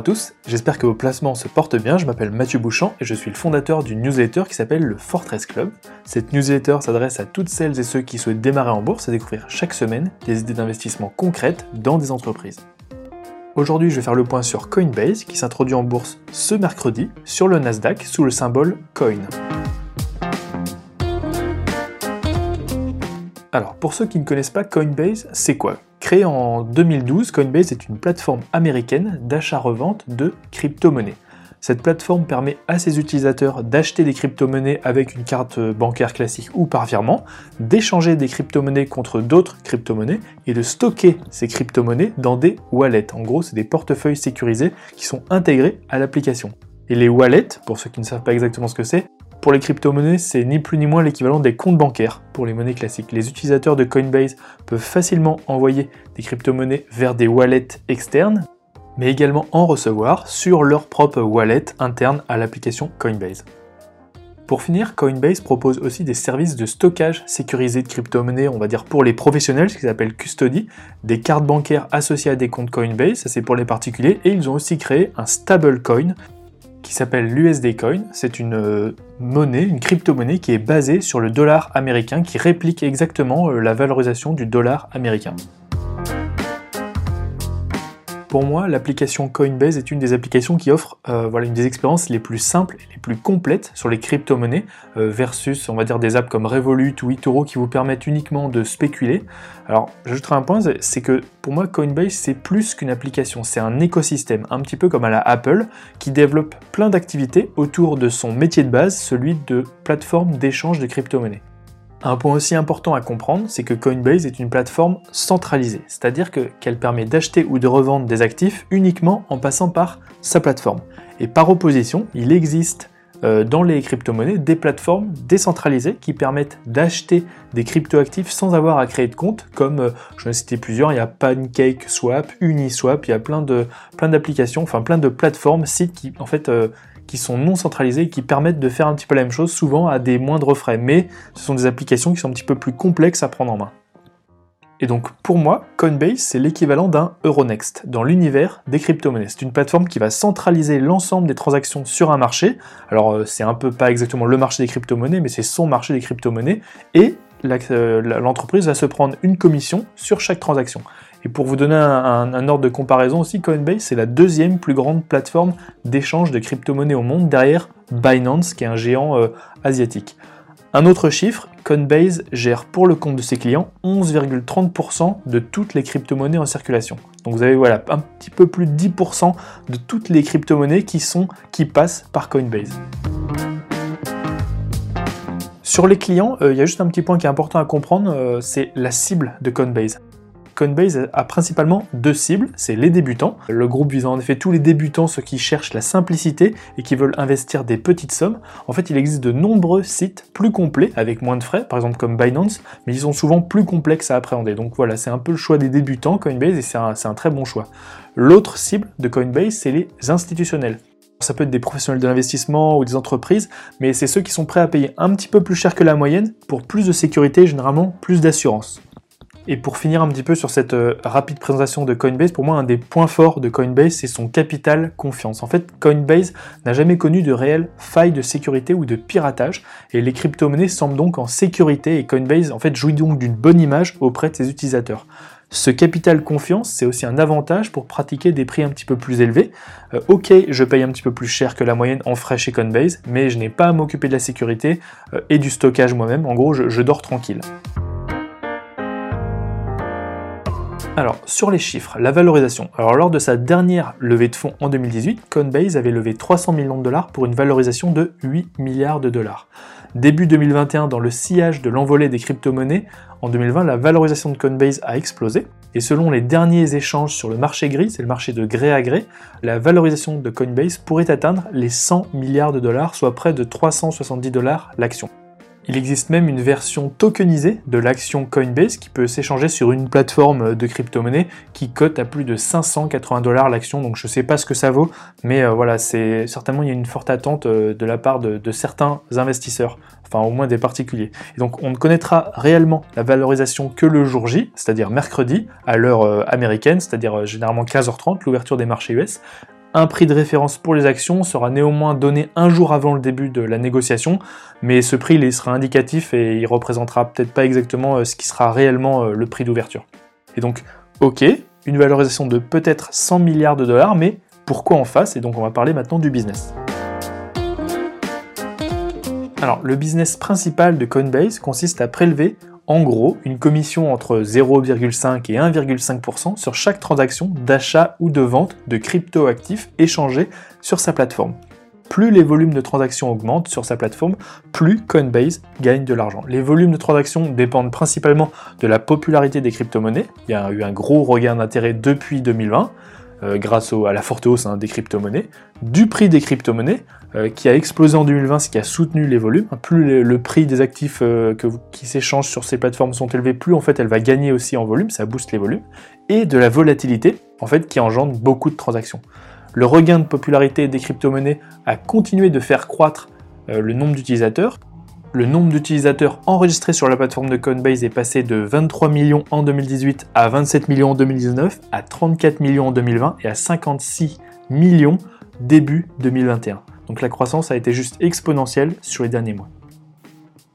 à tous, j'espère que vos placements se portent bien, je m'appelle Mathieu Bouchamp et je suis le fondateur d'une newsletter qui s'appelle le Fortress Club. Cette newsletter s'adresse à toutes celles et ceux qui souhaitent démarrer en bourse et découvrir chaque semaine des idées d'investissement concrètes dans des entreprises. Aujourd'hui je vais faire le point sur Coinbase qui s'introduit en bourse ce mercredi sur le Nasdaq sous le symbole COIN. Alors pour ceux qui ne connaissent pas Coinbase, c'est quoi? Créé en 2012, Coinbase est une plateforme américaine d'achat-revente de crypto-monnaies. Cette plateforme permet à ses utilisateurs d'acheter des crypto-monnaies avec une carte bancaire classique ou par virement, d'échanger des crypto-monnaies contre d'autres crypto-monnaies et de stocker ces crypto-monnaies dans des wallets. En gros, c'est des portefeuilles sécurisés qui sont intégrés à l'application. Et les wallets, pour ceux qui ne savent pas exactement ce que c'est, pour les crypto-monnaies, c'est ni plus ni moins l'équivalent des comptes bancaires pour les monnaies classiques. Les utilisateurs de Coinbase peuvent facilement envoyer des crypto-monnaies vers des wallets externes, mais également en recevoir sur leur propre wallet interne à l'application Coinbase. Pour finir, Coinbase propose aussi des services de stockage sécurisé de crypto-monnaies, on va dire pour les professionnels, ce qu'ils appellent custody, des cartes bancaires associées à des comptes Coinbase, ça c'est pour les particuliers, et ils ont aussi créé un stablecoin qui s'appelle l'USD Coin. C'est une euh, monnaie, une crypto-monnaie qui est basée sur le dollar américain, qui réplique exactement euh, la valorisation du dollar américain. Pour moi, l'application Coinbase est une des applications qui offre euh, voilà, une des expériences les plus simples et les plus complètes sur les crypto-monnaies euh, versus, des apps comme Revolut ou eToro qui vous permettent uniquement de spéculer. Alors, j'ajouterai un point, c'est que pour moi, Coinbase, c'est plus qu'une application, c'est un écosystème, un petit peu comme à la Apple, qui développe plein d'activités autour de son métier de base, celui de plateforme d'échange de crypto-monnaies. Un point aussi important à comprendre, c'est que Coinbase est une plateforme centralisée, c'est-à-dire qu'elle permet d'acheter ou de revendre des actifs uniquement en passant par sa plateforme. Et par opposition, il existe euh, dans les crypto-monnaies des plateformes décentralisées qui permettent d'acheter des crypto-actifs sans avoir à créer de compte, comme euh, je vais citer plusieurs, il y a PancakeSwap, Uniswap, il y a plein de plein d'applications, enfin plein de plateformes, sites qui en fait euh, qui sont non centralisés et qui permettent de faire un petit peu la même chose, souvent à des moindres frais. Mais ce sont des applications qui sont un petit peu plus complexes à prendre en main. Et donc pour moi, Coinbase, c'est l'équivalent d'un Euronext dans l'univers des crypto-monnaies. C'est une plateforme qui va centraliser l'ensemble des transactions sur un marché. Alors euh, c'est un peu pas exactement le marché des crypto-monnaies, mais c'est son marché des crypto-monnaies. Et euh, l'entreprise va se prendre une commission sur chaque transaction. Et pour vous donner un, ordre de comparaison aussi, Coinbase, c'est la deuxième plus grande plateforme d'échange de crypto-monnaies au monde, derrière Binance, qui est un géant euh, asiatique. Un autre chiffre, Coinbase gère pour le compte de ses clients 11,30% de toutes les crypto-monnaies en circulation. Donc vous avez voilà, un petit peu plus de 10% de toutes les crypto-monnaies qui, sont, qui passent par Coinbase. Sur les clients, euh, il y a juste un petit point qui est important à comprendre, euh, c'est la cible de Coinbase. Coinbase a principalement deux cibles, c'est les débutants. Le groupe vise en effet tous les débutants, ceux qui cherchent la simplicité et qui veulent investir des petites sommes. En fait, il existe de nombreux sites plus complets avec moins de frais, par exemple comme Binance, mais ils sont souvent plus complexes à appréhender. Donc voilà, c'est un peu le choix des débutants Coinbase et c'est un, un très bon choix. L'autre cible de Coinbase, c'est les institutionnels. Ça peut être des professionnels de l'investissement ou des entreprises, mais c'est ceux qui sont prêts à payer un petit peu plus cher que la moyenne pour plus de sécurité et généralement plus d'assurance. Et pour finir un petit peu sur cette euh, rapide présentation de Coinbase, pour moi un des points forts de Coinbase, c'est son capital confiance. En fait, Coinbase n'a jamais connu de réelle faille de sécurité ou de piratage, et les crypto-monnaies semblent donc en sécurité, et Coinbase en fait jouit donc d'une bonne image auprès de ses utilisateurs. Ce capital confiance, c'est aussi un avantage pour pratiquer des prix un petit peu plus élevés. Euh, ok, je paye un petit peu plus cher que la moyenne en frais chez Coinbase, mais je n'ai pas à m'occuper de la sécurité euh, et du stockage moi-même. En gros, je dors tranquille. Alors, sur les chiffres, la valorisation. Alors, lors de sa dernière levée de fonds en 2018, Coinbase avait levé 300 millions de dollars pour une valorisation de 8 milliards de dollars. Début 2021, dans le sillage de l'envolée des crypto-monnaies, en 2020, la valorisation de Coinbase a explosé. Et selon les derniers échanges sur le marché gris, c'est le marché de gré à gré, la valorisation de Coinbase pourrait atteindre les 100 milliards de dollars, soit près de 370 dollars l'action. Il existe même une version tokenisée de l'action Coinbase qui peut s'échanger sur une plateforme de crypto-monnaie qui cote à plus de 580 dollars l'action. Donc je ne sais pas ce que ça vaut, mais euh, voilà, c'est certainement il y a une forte attente euh, de la part de, certains investisseurs, enfin au moins des particuliers. Et donc on ne connaîtra réellement la valorisation que le jour J, c'est-à-dire mercredi à l'heure euh, américaine, c'est-à-dire généralement 15h30, l'ouverture des marchés US Un prix de référence pour les actions sera néanmoins donné un jour avant le début de la négociation, mais ce prix il sera indicatif et il représentera peut-être pas exactement euh, ce qui sera réellement euh, le prix d'ouverture. Et donc, ok, une valorisation de peut-être 100 milliards de dollars, mais pourquoi en face? Et donc on va parler maintenant du business. Alors, le business principal de Coinbase consiste à prélever en gros une commission entre 0,5 et 1,5% sur chaque transaction d'achat ou de vente de crypto-actifs échangés sur sa plateforme. Plus les volumes de transactions augmentent sur sa plateforme, plus Coinbase gagne de l'argent. Les volumes de transactions dépendent principalement de la popularité des crypto-monnaies. Il y a eu un gros regain d'intérêt depuis 2020. Euh, grâce à la forte hausse hein, des crypto-monnaies, du prix des crypto-monnaies, euh, qui a explosé en 2020, ce qui a soutenu les volumes. Plus le, prix des actifs euh, qui s'échangent sur ces plateformes sont élevés, plus en fait elle va gagner aussi en volume, ça booste les volumes, et de la volatilité, en fait, qui engendre beaucoup de transactions. Le regain de popularité des crypto-monnaies a continué de faire croître le nombre d'utilisateurs, le nombre d'utilisateurs enregistrés sur la plateforme de Coinbase est passé de 23 millions en 2018 à 27 millions en 2019, à 34 millions en 2020 et à 56 millions début 2021. Donc la croissance a été juste exponentielle sur les derniers mois.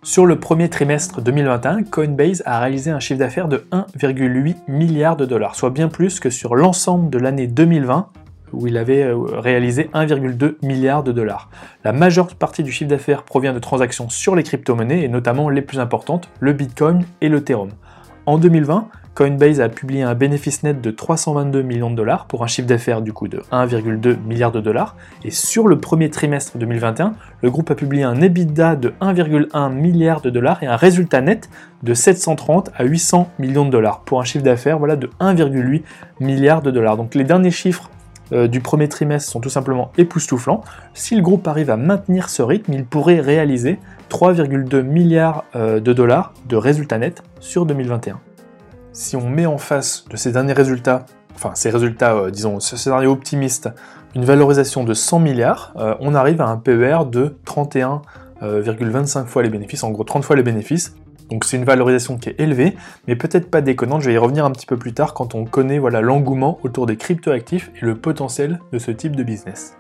Sur le premier trimestre 2021, Coinbase a réalisé un chiffre d'affaires de 1,8 milliard de dollars, soit bien plus que sur l'ensemble de l'année 2020 où il avait euh, réalisé 1,2 milliard de dollars. La majeure partie du chiffre d'affaires provient de transactions sur les crypto-monnaies et notamment les plus importantes, le Bitcoin et l'Ethereum. En 2020, Coinbase a publié un bénéfice net de 322 millions de dollars pour un chiffre d'affaires du coup de 1,2 milliard de dollars. Et sur le premier trimestre 2021, le groupe a publié un EBITDA de 1,1 milliard de dollars et un résultat net de 730 à 800 millions de dollars pour un chiffre d'affaires voilà, de 1,8 milliard de dollars. Donc les derniers chiffres euh, du premier trimestre sont tout simplement époustouflants. Si le groupe arrive à maintenir ce rythme, il pourrait réaliser 3,2 milliards euh, de dollars de résultats nets sur 2021. Si on met en face de ces derniers résultats, enfin ces résultats, euh, disons, ce scénario optimiste, une valorisation de 100 milliards, on arrive à un PER de 31,25 fois les bénéfices, en gros 30 fois les bénéfices, donc c'est une valorisation qui est élevée, mais peut-être pas déconnante, je vais y revenir un petit peu plus tard quand on connaît l'engouement autour des cryptoactifs et le potentiel de ce type de business.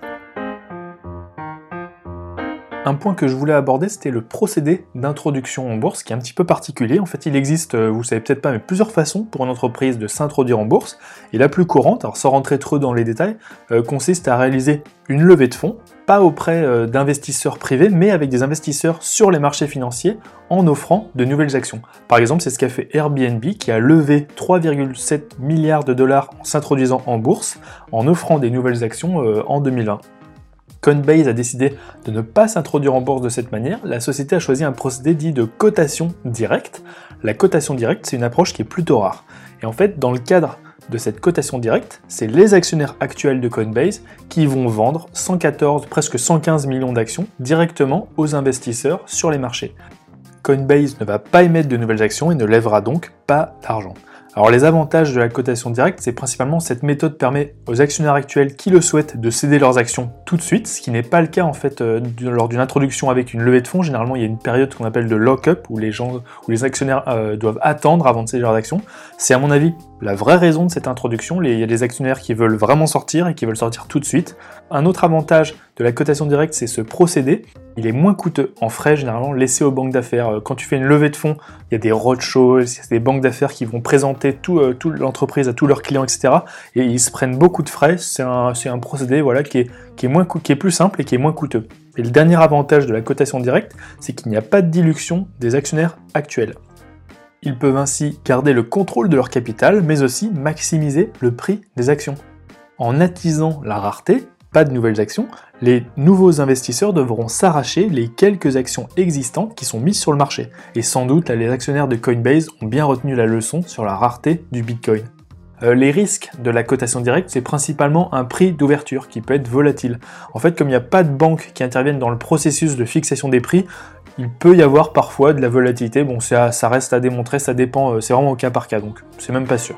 Un point que je voulais aborder, c'était le procédé d'introduction en bourse, qui est un petit peu particulier. En fait, il existe, euh, vous savez peut-être pas, mais plusieurs façons pour une entreprise de s'introduire en bourse. Et la plus courante, alors sans rentrer trop dans les détails, euh, consiste à réaliser une levée de fonds, pas auprès euh, d'investisseurs privés, mais avec des investisseurs sur les marchés financiers en offrant de nouvelles actions. Par exemple, c'est ce qu'a fait Airbnb qui a levé 3,7 milliards de dollars en s'introduisant en bourse en offrant des nouvelles actions en 2020. Coinbase a décidé de ne pas s'introduire en bourse de cette manière, la société a choisi un procédé dit de cotation directe. La cotation directe, c'est une approche qui est plutôt rare. Et en fait, dans le cadre de cette cotation directe, c'est les actionnaires actuels de Coinbase qui vont vendre 114, presque 115 millions d'actions directement aux investisseurs sur les marchés. Coinbase ne va pas émettre de nouvelles actions et ne lèvera donc pas d'argent. Alors les avantages de la cotation directe, c'est principalement cette méthode permet aux actionnaires actuels qui le souhaitent de céder leurs actions tout de suite, ce qui n'est pas le cas en fait euh, lors d'une introduction avec une levée de fonds. Généralement, il y a une période qu'on appelle de lock-up où les gens, où les actionnaires euh, doivent attendre avant de céder leurs actions. C'est à mon avis la vraie raison de cette introduction. Il y a des actionnaires qui veulent vraiment sortir et qui veulent sortir tout de suite. Un autre avantage de la cotation directe, c'est ce procédé. Il est moins coûteux en frais, généralement, laissé aux banques d'affaires. Euh, quand tu fais une levée de fonds, il y a des roadshows, il y a des banques d'affaires qui vont présenter tout, euh, l'entreprise à tous leurs clients, etc. Et ils se prennent beaucoup de frais. C'est un, un, procédé voilà, qui, est, qui, est moins, qui est plus simple et qui est moins coûteux. Et le dernier avantage de la cotation directe, c'est qu'il n'y a pas de dilution des actionnaires actuels. Ils peuvent ainsi garder le contrôle de leur capital, mais aussi maximiser le prix des actions. En attisant la rareté, pas de nouvelles actions, les nouveaux investisseurs devront s'arracher les quelques actions existantes qui sont mises sur le marché. Et sans doute, les actionnaires de Coinbase ont bien retenu la leçon sur la rareté du Bitcoin. Euh, les risques de la cotation directe, c'est principalement un prix d'ouverture qui peut être volatile. En fait, comme il n'y a pas de banques qui interviennent dans le processus de fixation des prix, il peut y avoir parfois de la volatilité. Bon, ça, ça reste à démontrer, ça dépend, euh, c'est vraiment au cas par cas, donc c'est même pas sûr.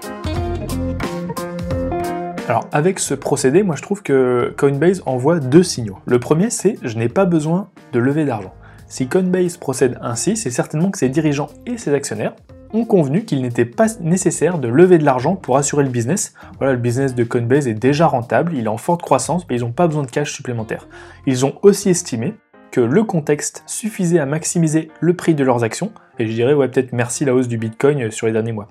Alors avec ce procédé, moi je trouve que Coinbase envoie deux signaux. Le premier c'est je n'ai pas besoin de lever d'argent. Si Coinbase procède ainsi, c'est certainement que ses dirigeants et ses actionnaires ont convenu qu'il n'était pas nécessaire de lever de l'argent pour assurer le business. Voilà, le business de Coinbase est déjà rentable, il est en forte croissance, mais ils n'ont pas besoin de cash supplémentaire. Ils ont aussi estimé que le contexte suffisait à maximiser le prix de leurs actions, et je dirais ouais peut-être merci la hausse du Bitcoin sur les derniers mois.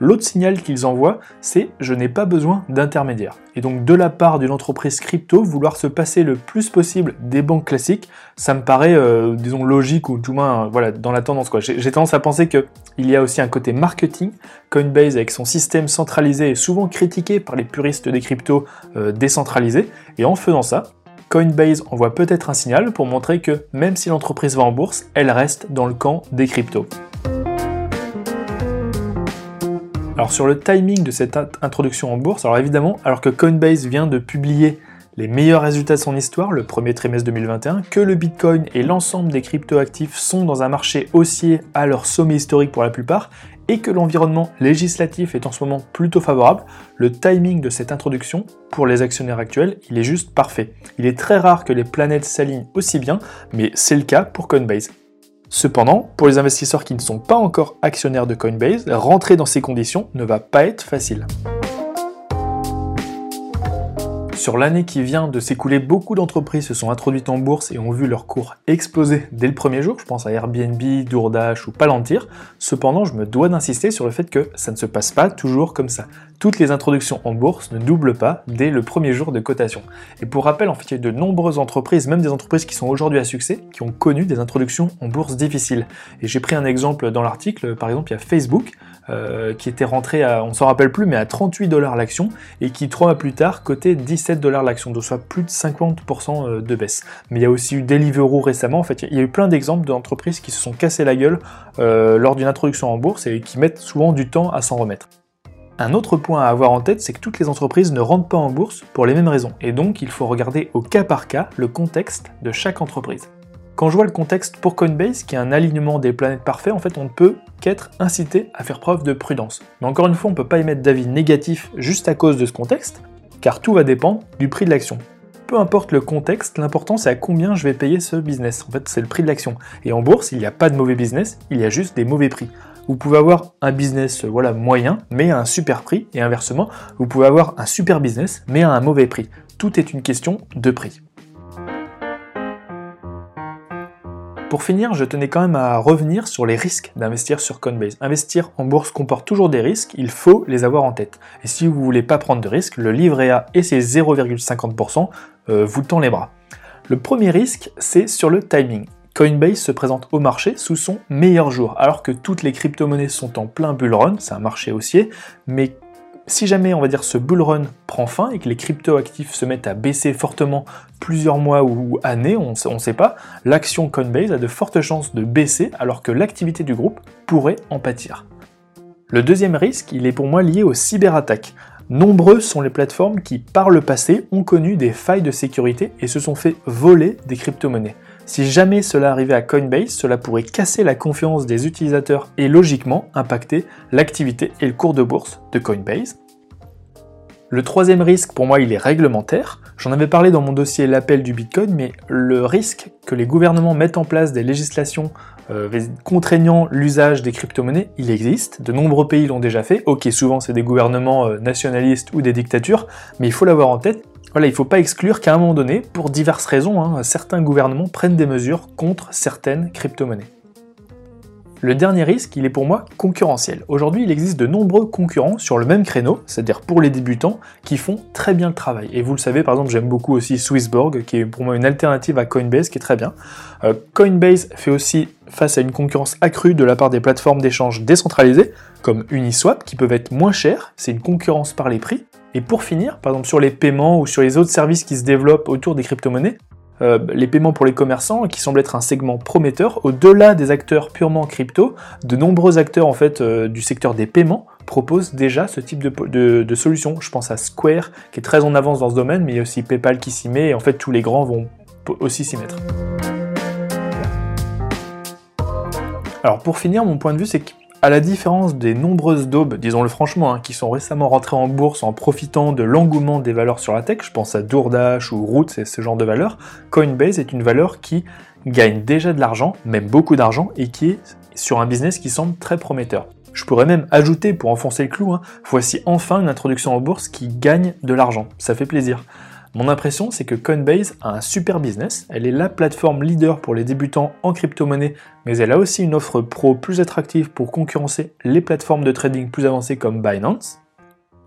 L'autre signal qu'ils envoient, c'est je n'ai pas besoin d'intermédiaire. Et donc de la part d'une entreprise crypto, vouloir se passer le plus possible des banques classiques, ça me paraît, euh, disons, logique ou tout moins, euh, voilà, dans la tendance. J'ai tendance à penser qu'il y a aussi un côté marketing. Coinbase avec son système centralisé est souvent critiqué par les puristes des cryptos euh, décentralisés. Et en faisant ça, Coinbase envoie peut-être un signal pour montrer que même si l'entreprise va en bourse, elle reste dans le camp des cryptos. Alors sur le timing de cette introduction en bourse, alors évidemment, alors que Coinbase vient de publier les meilleurs résultats de son histoire, le premier trimestre 2021, que le Bitcoin et l'ensemble des cryptoactifs sont dans un marché haussier à leur sommet historique pour la plupart, et que l'environnement législatif est en ce moment plutôt favorable, le timing de cette introduction pour les actionnaires actuels, il est juste parfait. Il est très rare que les planètes s'alignent aussi bien, mais c'est le cas pour Coinbase. Cependant, pour les investisseurs qui ne sont pas encore actionnaires de Coinbase, rentrer dans ces conditions ne va pas être facile. Sur l'année qui vient de s'écouler, beaucoup d'entreprises se sont introduites en bourse et ont vu leur cours exploser dès le premier jour. Je pense à Airbnb, DoorDash ou Palantir. Cependant, je me dois d'insister sur le fait que ça ne se passe pas toujours comme ça. Toutes les introductions en bourse ne doublent pas dès le premier jour de cotation. Et pour rappel, en fait, il y a de nombreuses entreprises, même des entreprises qui sont aujourd'hui à succès, qui ont connu des introductions en bourse difficiles. Et j'ai pris un exemple dans l'article, par exemple, il y a Facebook, euh, qui était rentré à, on s'en rappelle plus, mais à 38 dollars l'action, et qui trois mois plus tard cotait 17 dollars l'action, donc soit plus de 50% euh, de baisse. Mais il y a aussi eu Deliveroo récemment, en fait, il y a eu plein d'exemples d'entreprises qui se sont cassées la gueule euh, lors d'une introduction en bourse et qui mettent souvent du temps à s'en remettre. Un autre point à avoir en tête, c'est que toutes les entreprises ne rentrent pas en bourse pour les mêmes raisons, et donc il faut regarder au cas par cas le contexte de chaque entreprise. Quand je vois le contexte pour Coinbase, qui est un alignement des planètes parfait, en fait on ne peut qu'être incité à faire preuve de prudence. Mais encore une fois, on ne peut pas émettre d'avis négatif juste à cause de ce contexte, car tout va dépendre du prix de l'action. Peu importe le contexte, l'important c'est à combien je vais payer ce business. En fait, c'est le prix de l'action. Et en bourse, il n'y a pas de mauvais business, il y a juste des mauvais prix. Vous pouvez avoir un business voilà moyen, mais à un super prix, et inversement, vous pouvez avoir un super business, mais à un mauvais prix. Tout est une question de prix. Pour finir, je tenais quand même à revenir sur les risques d'investir sur Coinbase. Investir en bourse comporte toujours des risques, il faut les avoir en tête. Et si vous voulez pas prendre de risques, le livret A et ses 0,50% euh, vous tend les bras. Le premier risque, c'est sur le timing. Coinbase se présente au marché sous son meilleur jour, alors que toutes les crypto-monnaies sont en plein bull run, c'est un marché haussier, mais si jamais, on va dire, ce bull run prend fin et que les crypto-actifs se mettent à baisser fortement plusieurs mois ou années, on ne sait pas, l'action Coinbase a de fortes chances de baisser alors que l'activité du groupe pourrait en pâtir. Le deuxième risque, il est pour moi lié aux cyberattaques. Nombreuses sont les plateformes qui, par le passé, ont connu des failles de sécurité et se sont fait voler des crypto-monnaies. Si jamais cela arrivait à Coinbase, cela pourrait casser la confiance des utilisateurs et logiquement impacter l'activité et le cours de bourse de Coinbase. Le troisième risque, pour moi, il est réglementaire. J'en avais parlé dans mon dossier L'appel du Bitcoin, mais le risque que les gouvernements mettent en place des législations euh, contraignant l'usage des crypto-monnaies, il existe. De nombreux pays l'ont déjà fait. Ok, souvent c'est des gouvernements euh, nationalistes ou des dictatures, mais il faut l'avoir en tête. Voilà, il ne faut pas exclure qu'à un moment donné, pour diverses raisons, hein, certains gouvernements prennent des mesures contre certaines crypto-monnaies. Le dernier risque, il est pour moi concurrentiel. Aujourd'hui, il existe de nombreux concurrents sur le même créneau, c'est-à-dire pour les débutants, qui font très bien le travail. Et vous le savez, par exemple, j'aime beaucoup aussi Swissborg, qui est pour moi une alternative à Coinbase, qui est très bien. Euh, Coinbase fait aussi face à une concurrence accrue de la part des plateformes d'échange décentralisées, comme Uniswap, qui peuvent être moins chères, c'est une concurrence par les prix, et pour finir, par exemple sur les paiements ou sur les autres services qui se développent autour des crypto-monnaies, euh, les paiements pour les commerçants, qui semblent être un segment prometteur, au-delà des acteurs purement crypto, de nombreux acteurs en fait euh, du secteur des paiements proposent déjà ce type de, de, solution. Je pense à Square, qui est très en avance dans ce domaine, mais il y a aussi PayPal qui s'y met, et en fait tous les grands vont aussi s'y mettre. Alors pour finir, mon point de vue, c'est que à la différence des nombreuses daubes, disons-le franchement, hein, qui sont récemment rentrées en bourse en profitant de l'engouement des valeurs sur la tech, je pense à DoorDash ou Roots et ce genre de valeurs, Coinbase est une valeur qui gagne déjà de l'argent, même beaucoup d'argent, et qui est sur un business qui semble très prometteur. Je pourrais même ajouter, pour enfoncer le clou, hein, voici enfin une introduction en bourse qui gagne de l'argent. Ça fait plaisir. Mon impression, c'est que Coinbase a un super business. Elle est la plateforme leader pour les débutants en crypto-monnaie, mais elle a aussi une offre pro plus attractive pour concurrencer les plateformes de trading plus avancées comme Binance.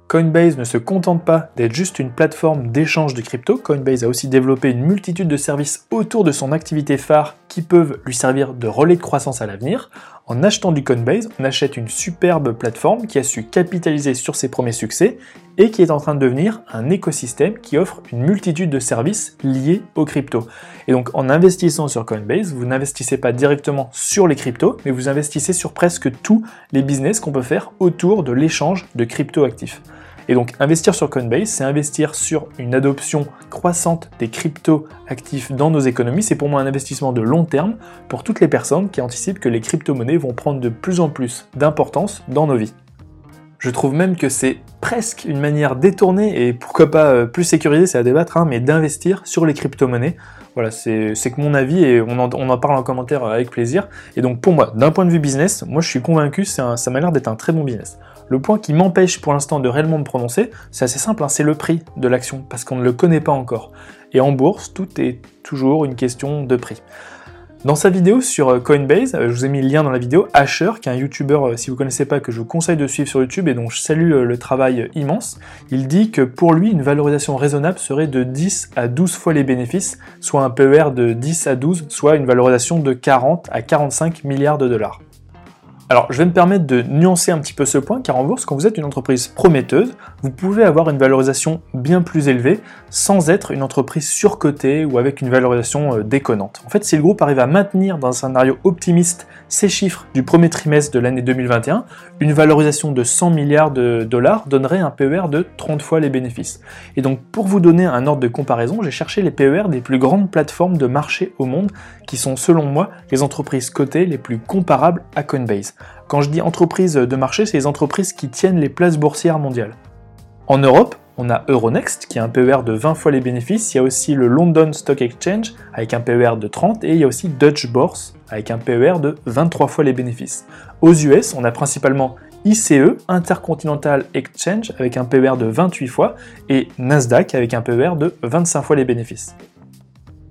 Coinbase ne se contente pas d'être juste une plateforme d'échange de crypto, Coinbase a aussi développé une multitude de services autour de son activité phare qui peuvent lui servir de relais de croissance à l'avenir. En achetant du Coinbase, on achète une superbe plateforme qui a su capitaliser sur ses premiers succès et qui est en train de devenir un écosystème qui offre une multitude de services liés aux cryptos. Et donc en investissant sur Coinbase, vous n'investissez pas directement sur les cryptos, mais vous investissez sur presque tous les business qu'on peut faire autour de l'échange de crypto actifs. Et donc investir sur Coinbase, c'est investir sur une adoption croissante des cryptos actifs dans nos économies. C'est pour moi un investissement de long terme pour toutes les personnes qui anticipent que les crypto-monnaies vont prendre de plus en plus d'importance dans nos vies. Je trouve même que c'est presque une manière détournée et pourquoi pas euh, plus sécurisée, c'est à débattre, hein, mais d'investir sur les crypto-monnaies. Voilà, c'est que mon avis et on en, parle en commentaire avec plaisir. Et donc pour moi, d'un point de vue business, moi je suis convaincu, ça m'a l'air d'être un très bon business. Le point qui m'empêche pour l'instant de réellement me prononcer, c'est assez simple, hein, c'est le prix de l'action, parce qu'on ne le connaît pas encore. Et en bourse, tout est toujours une question de prix. Dans sa vidéo sur euh, Coinbase, euh, je vous ai mis le lien dans la vidéo, Asher, qui est un youtubeur, euh, si vous ne connaissez pas, que je vous conseille de suivre sur YouTube et dont je salue le travail immense, il dit que pour lui, une valorisation raisonnable serait de 10 à 12 fois les bénéfices, soit un PER de 10 à 12, soit une valorisation de 40 à 45 milliards de dollars. Alors, je vais me permettre de nuancer un petit peu ce point, car en bourse, quand vous êtes une entreprise prometteuse, vous pouvez avoir une valorisation bien plus élevée sans être une entreprise surcotée ou avec une valorisation euh, déconnante. En fait, si le groupe arrive à maintenir dans un scénario optimiste ces chiffres du premier trimestre de l'année 2021, une valorisation de 100 milliards de dollars donnerait un PER de 30 fois les bénéfices. Et donc, pour vous donner un ordre de comparaison, j'ai cherché les PER des plus grandes plateformes de marché au monde, qui sont selon moi les entreprises cotées les plus comparables à Coinbase. Quand je dis entreprises de marché, c'est les entreprises qui tiennent les places boursières mondiales. En Europe, on a Euronext qui a un PER de 20 fois les bénéfices, il y a aussi le London Stock Exchange avec un PER de 30 et il y a aussi Dutch Bourse avec un PER de 23 fois les bénéfices. Aux US, on a principalement ICE, Intercontinental Exchange, avec un PER de 28 fois, et Nasdaq avec un PER de 25 fois les bénéfices.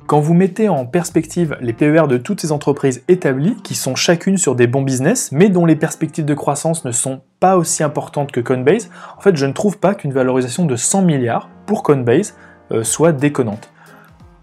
Quand vous mettez en perspective les PER de toutes ces entreprises établies, qui sont chacune sur des bons business, mais dont les perspectives de croissance ne sont pas aussi importantes que Coinbase, en fait je ne trouve pas qu'une valorisation de 100 milliards pour Coinbase euh, soit déconnante.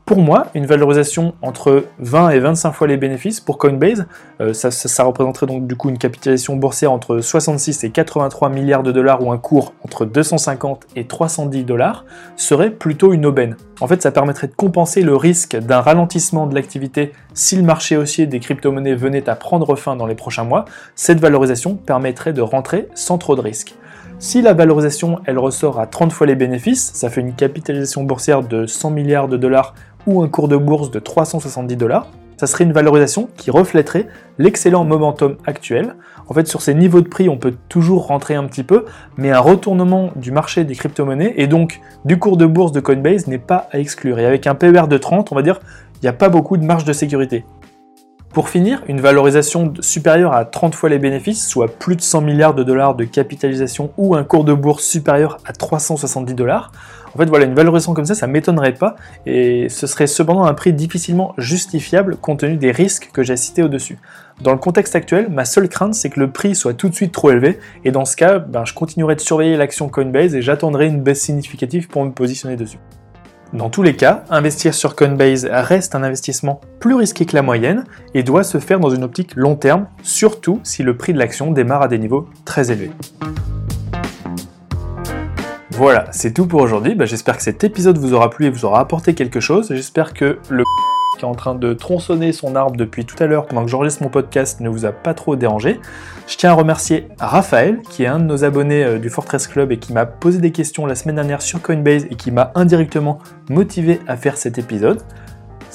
Pour moi, une valorisation entre 20 et 25 fois les bénéfices pour Coinbase, euh, ça, représenterait donc du coup une capitalisation boursière entre 66 et 83 milliards de dollars ou un cours entre 250 et 310 dollars, serait plutôt une aubaine. En fait, ça permettrait de compenser le risque d'un ralentissement de l'activité si le marché haussier des crypto-monnaies venait à prendre fin dans les prochains mois. Cette valorisation permettrait de rentrer sans trop de risques. Si la valorisation elle ressort à 30 fois les bénéfices, ça fait une capitalisation boursière de 100 milliards de dollars ou un cours de bourse de 370 dollars, ça serait une valorisation qui reflèterait l'excellent momentum actuel. En fait, sur ces niveaux de prix, on peut toujours rentrer un petit peu, mais un retournement du marché des crypto-monnaies et donc du cours de bourse de Coinbase n'est pas à exclure. Et avec un PER de 30, on va dire, il n'y a pas beaucoup de marge de sécurité. Pour finir, une valorisation supérieure à 30 fois les bénéfices, soit plus de 100 milliards de dollars de capitalisation ou un cours de bourse supérieur à 370 dollars, en fait, voilà, une valorisation comme ça, ça m'étonnerait pas, et ce serait cependant un prix difficilement justifiable compte tenu des risques que j'ai cités au-dessus. Dans le contexte actuel, ma seule crainte, c'est que le prix soit tout de suite trop élevé, et dans ce cas, ben, je continuerai de surveiller l'action Coinbase et j'attendrai une baisse significative pour me positionner dessus. Dans tous les cas, investir sur Coinbase reste un investissement plus risqué que la moyenne et doit se faire dans une optique long terme, surtout si le prix de l'action démarre à des niveaux très élevés. Voilà, c'est tout pour aujourd'hui. Bah, j'espère que cet épisode vous aura plu et vous aura apporté quelque chose. J'espère que le qui est en train de tronçonner son arbre depuis tout à l'heure pendant que j'enregistre mon podcast ne vous a pas trop dérangé. Je tiens à remercier Raphaël, qui est un de nos abonnés euh, du Fortress Club et qui m'a posé des questions la semaine dernière sur Coinbase et qui m'a indirectement motivé à faire cet épisode.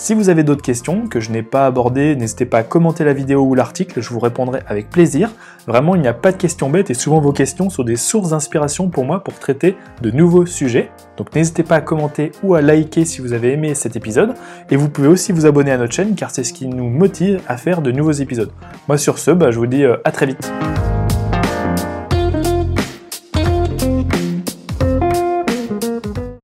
Si vous avez d'autres questions que je n'ai pas abordées, n'hésitez pas à commenter la vidéo ou l'article, je vous répondrai avec plaisir. Vraiment, il n'y a pas de questions bêtes et souvent vos questions sont des sources d'inspiration pour moi pour traiter de nouveaux sujets. Donc n'hésitez pas à commenter ou à liker si vous avez aimé cet épisode. Et vous pouvez aussi vous abonner à notre chaîne car c'est ce qui nous motive à faire de nouveaux épisodes. Moi sur ce, bah, je vous dis euh, à très vite.